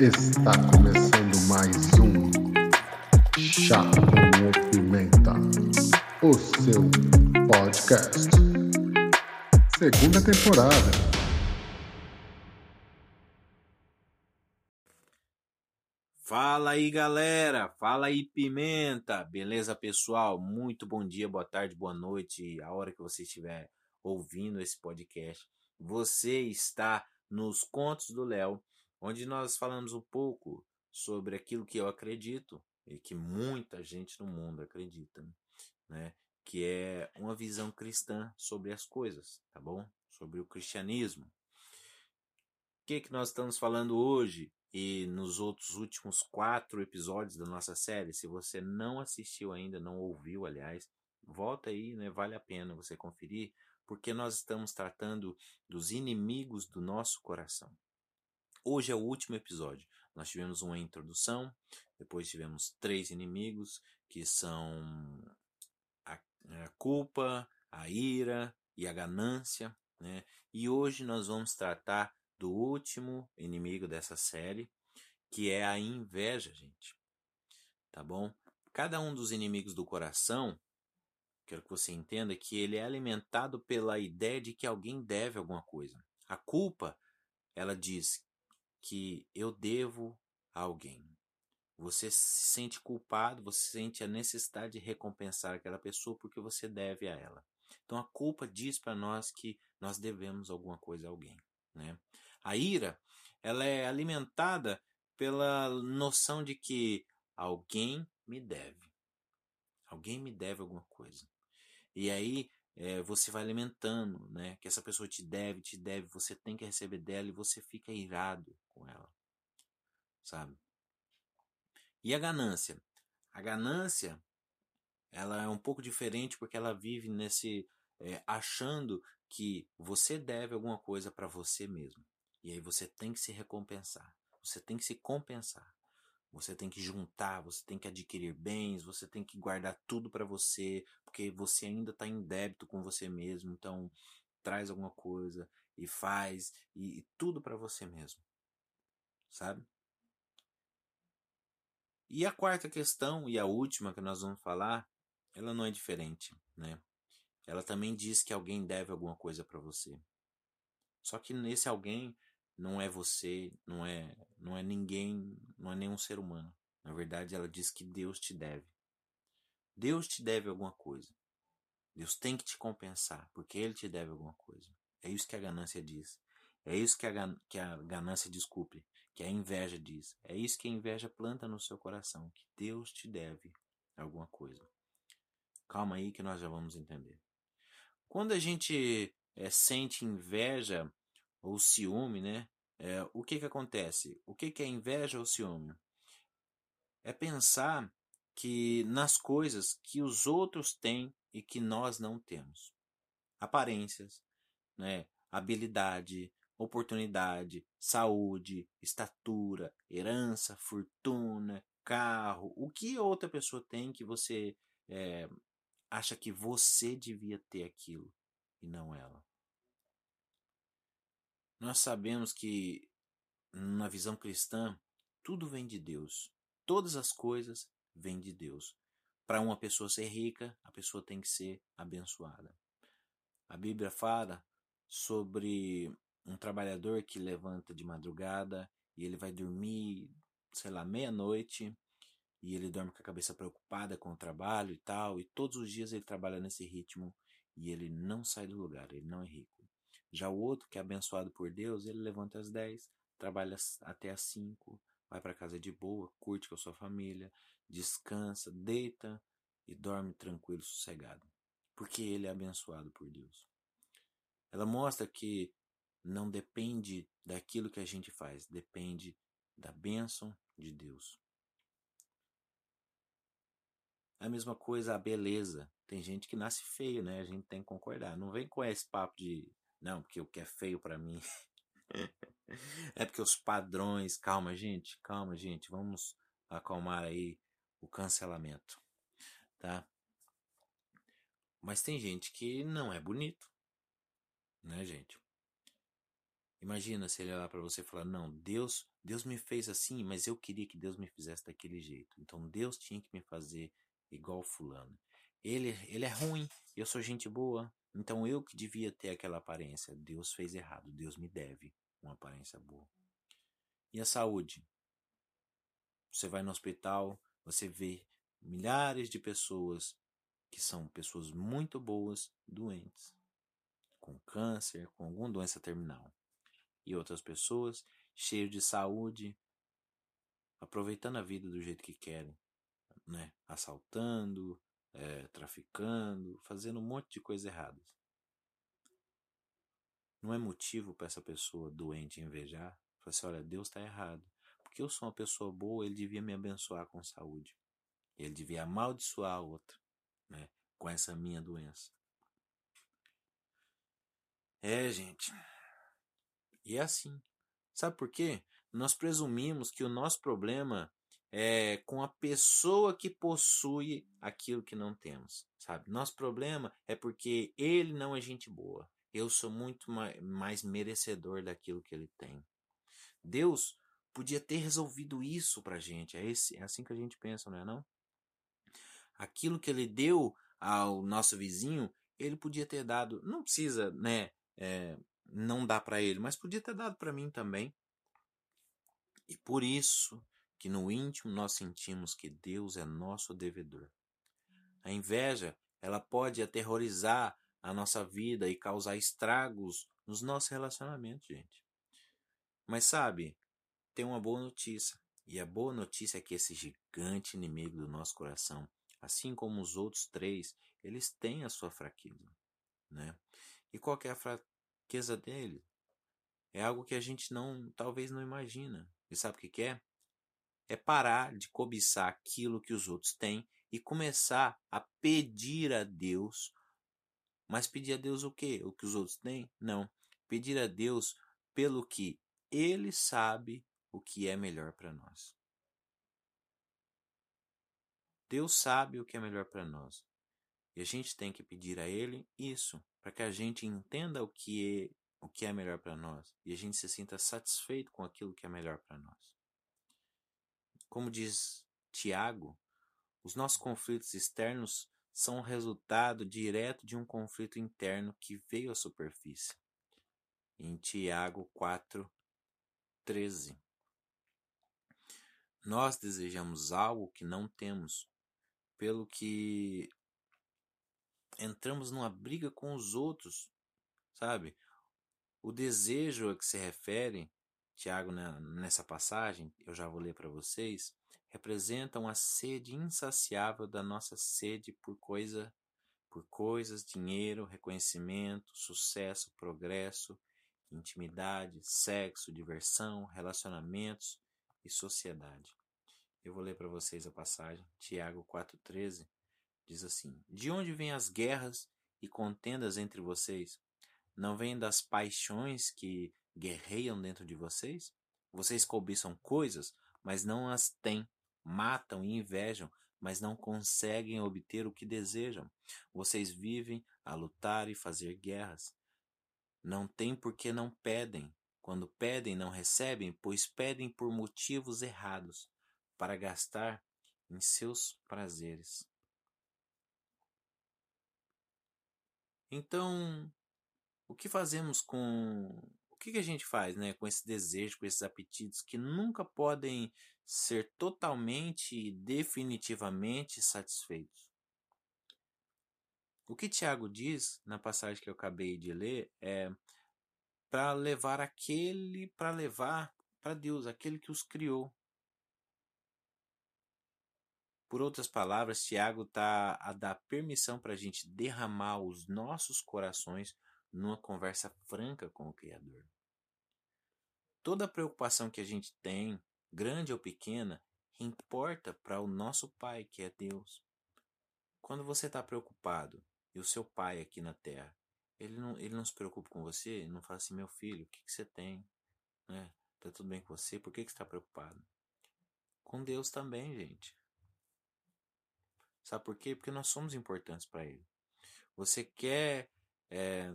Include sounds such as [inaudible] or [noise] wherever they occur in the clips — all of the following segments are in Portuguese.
Está começando mais um Chá com Pimenta, o seu podcast. Segunda temporada. Fala aí, galera! Fala aí, Pimenta! Beleza, pessoal? Muito bom dia, boa tarde, boa noite, a hora que você estiver ouvindo esse podcast. Você está nos Contos do Léo, onde nós falamos um pouco sobre aquilo que eu acredito e que muita gente no mundo acredita, né? Que é uma visão cristã sobre as coisas, tá bom? Sobre o cristianismo. O que, que nós estamos falando hoje e nos outros últimos quatro episódios da nossa série? Se você não assistiu ainda, não ouviu, aliás, volta aí, né? Vale a pena você conferir, porque nós estamos tratando dos inimigos do nosso coração. Hoje é o último episódio. Nós tivemos uma introdução, depois tivemos três inimigos, que são a, a culpa, a ira e a ganância. Né? E hoje nós vamos tratar do último inimigo dessa série, que é a inveja, gente. Tá bom? Cada um dos inimigos do coração, quero que você entenda que ele é alimentado pela ideia de que alguém deve alguma coisa. A culpa, ela diz que eu devo a alguém. Você se sente culpado, você sente a necessidade de recompensar aquela pessoa porque você deve a ela. Então a culpa diz para nós que nós devemos alguma coisa a alguém. Né? A ira ela é alimentada pela noção de que alguém me deve. Alguém me deve alguma coisa. E aí é, você vai alimentando, né? Que essa pessoa te deve, te deve, você tem que receber dela e você fica irado com ela, sabe? E a ganância? A ganância, ela é um pouco diferente porque ela vive nesse é, achando que você deve alguma coisa para você mesmo. E aí você tem que se recompensar. Você tem que se compensar. Você tem que juntar, você tem que adquirir bens, você tem que guardar tudo para você, porque você ainda está em débito com você mesmo. Então, traz alguma coisa e faz e, e tudo para você mesmo. Sabe? E a quarta questão e a última que nós vamos falar, ela não é diferente, né? Ela também diz que alguém deve alguma coisa para você. Só que nesse alguém não é você, não é, não é ninguém, não é nenhum ser humano. Na verdade, ela diz que Deus te deve. Deus te deve alguma coisa. Deus tem que te compensar, porque Ele te deve alguma coisa. É isso que a ganância diz. É isso que a, que a ganância desculpe, que a inveja diz. É isso que a inveja planta no seu coração, que Deus te deve alguma coisa. Calma aí que nós já vamos entender. Quando a gente é, sente inveja ou ciúme, né? É, o que que acontece? O que que é inveja ou ciúme? É pensar que nas coisas que os outros têm e que nós não temos. Aparências, né? habilidade, oportunidade, saúde, estatura, herança, fortuna, carro, o que outra pessoa tem que você é, acha que você devia ter aquilo e não ela. Nós sabemos que, na visão cristã, tudo vem de Deus. Todas as coisas vêm de Deus. Para uma pessoa ser rica, a pessoa tem que ser abençoada. A Bíblia fala sobre um trabalhador que levanta de madrugada e ele vai dormir, sei lá, meia-noite e ele dorme com a cabeça preocupada com o trabalho e tal, e todos os dias ele trabalha nesse ritmo e ele não sai do lugar, ele não é rico. Já o outro, que é abençoado por Deus, ele levanta às 10, trabalha até às 5, vai para casa de boa, curte com a sua família, descansa, deita e dorme tranquilo, sossegado. Porque ele é abençoado por Deus. Ela mostra que não depende daquilo que a gente faz, depende da bênção de Deus. A mesma coisa a beleza. Tem gente que nasce feio, né? A gente tem que concordar. Não vem com esse papo de não, porque o que é feio para mim. [laughs] é porque os padrões. Calma, gente, calma, gente. Vamos acalmar aí o cancelamento, tá? Mas tem gente que não é bonito, né, gente? Imagina se ele olhar para você e falar: "Não, Deus, Deus me fez assim, mas eu queria que Deus me fizesse daquele jeito. Então Deus tinha que me fazer igual fulano. Ele, ele é ruim, eu sou gente boa, então eu que devia ter aquela aparência. Deus fez errado, Deus me deve uma aparência boa. E a saúde? Você vai no hospital, você vê milhares de pessoas que são pessoas muito boas, doentes, com câncer, com alguma doença terminal. E outras pessoas cheias de saúde, aproveitando a vida do jeito que querem, né? Assaltando, é, traficando, fazendo um monte de coisas erradas. Não é motivo para essa pessoa doente invejar. Falar assim, olha, Deus está errado. Porque eu sou uma pessoa boa, ele devia me abençoar com saúde. Ele devia amaldiçoar a outra, né? Com essa minha doença. É, gente. E é assim. Sabe por quê? Nós presumimos que o nosso problema é, com a pessoa que possui aquilo que não temos, sabe? Nosso problema é porque ele não é gente boa. Eu sou muito mais merecedor daquilo que ele tem. Deus podia ter resolvido isso pra gente. É, esse, é assim que a gente pensa, não é não? Aquilo que ele deu ao nosso vizinho, ele podia ter dado. Não precisa, né? É, não dá para ele, mas podia ter dado para mim também. E por isso que no íntimo nós sentimos que Deus é nosso devedor. A inveja, ela pode aterrorizar a nossa vida e causar estragos nos nossos relacionamentos, gente. Mas sabe, tem uma boa notícia. E a boa notícia é que esse gigante inimigo do nosso coração, assim como os outros três, eles têm a sua fraqueza, né? E qual é a fraqueza dele? É algo que a gente não, talvez não imagina. E sabe o que, que é? É parar de cobiçar aquilo que os outros têm e começar a pedir a Deus. Mas pedir a Deus o quê? O que os outros têm? Não. Pedir a Deus pelo que Ele sabe o que é melhor para nós. Deus sabe o que é melhor para nós. E a gente tem que pedir a Ele isso, para que a gente entenda o que é, o que é melhor para nós e a gente se sinta satisfeito com aquilo que é melhor para nós. Como diz Tiago, os nossos conflitos externos são resultado direto de um conflito interno que veio à superfície. Em Tiago 4, 13. Nós desejamos algo que não temos, pelo que entramos numa briga com os outros, sabe? O desejo a que se refere Tiago, né, nessa passagem, eu já vou ler para vocês, representam a sede insaciável da nossa sede por coisa, por coisas, dinheiro, reconhecimento, sucesso, progresso, intimidade, sexo, diversão, relacionamentos e sociedade. Eu vou ler para vocês a passagem. Tiago 4:13 diz assim: De onde vêm as guerras e contendas entre vocês? Não vêm das paixões que guerreiam dentro de vocês? Vocês cobiçam coisas, mas não as têm. Matam e invejam, mas não conseguem obter o que desejam. Vocês vivem a lutar e fazer guerras. Não têm porque não pedem. Quando pedem, não recebem, pois pedem por motivos errados, para gastar em seus prazeres. Então, o que fazemos com que, que a gente faz né, com esse desejo, com esses apetites que nunca podem ser totalmente e definitivamente satisfeitos? O que Tiago diz na passagem que eu acabei de ler é para levar aquele, para levar para Deus, aquele que os criou. Por outras palavras, Tiago está a dar permissão para a gente derramar os nossos corações numa conversa franca com o Criador. Toda preocupação que a gente tem, grande ou pequena, importa para o nosso Pai, que é Deus. Quando você está preocupado e o seu Pai aqui na Terra, ele não, ele não se preocupa com você, ele não fala assim, meu filho, o que, que você tem? Né? Tá tudo bem com você? Por que, que você está preocupado? Com Deus também, gente. Sabe por quê? Porque nós somos importantes para Ele. Você quer é,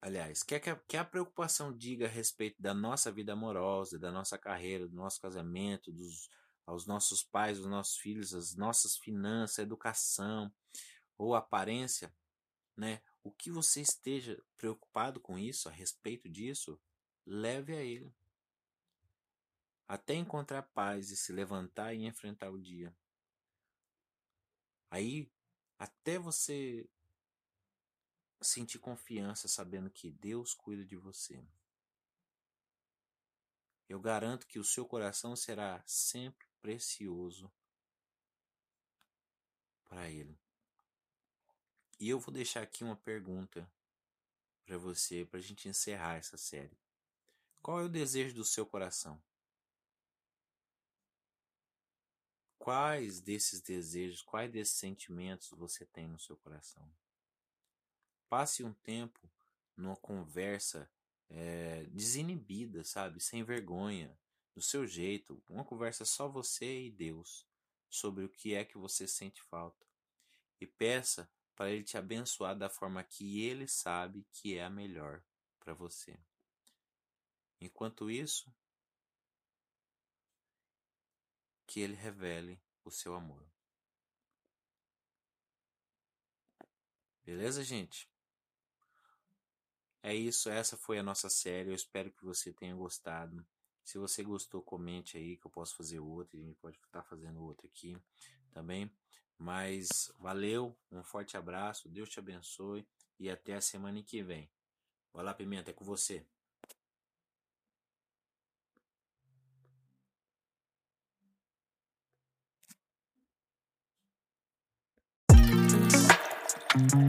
aliás, quer que a, a preocupação diga a respeito da nossa vida amorosa, da nossa carreira, do nosso casamento, dos aos nossos pais, aos nossos filhos, as nossas finanças, educação ou aparência, né? O que você esteja preocupado com isso, a respeito disso, leve a ele. Até encontrar paz e se levantar e enfrentar o dia. Aí, até você sentir confiança sabendo que Deus cuida de você. Eu garanto que o seu coração será sempre precioso para Ele. E eu vou deixar aqui uma pergunta para você, para a gente encerrar essa série. Qual é o desejo do seu coração? Quais desses desejos, quais desses sentimentos você tem no seu coração? Passe um tempo numa conversa é, desinibida, sabe? Sem vergonha, do seu jeito. Uma conversa só você e Deus sobre o que é que você sente falta. E peça para Ele te abençoar da forma que Ele sabe que é a melhor para você. Enquanto isso, que Ele revele o seu amor. Beleza, gente? É isso, essa foi a nossa série. Eu espero que você tenha gostado. Se você gostou, comente aí que eu posso fazer outro. A gente pode estar fazendo outro aqui também. Mas valeu, um forte abraço, Deus te abençoe e até a semana que vem. Vai lá, Pimenta, é com você. Thank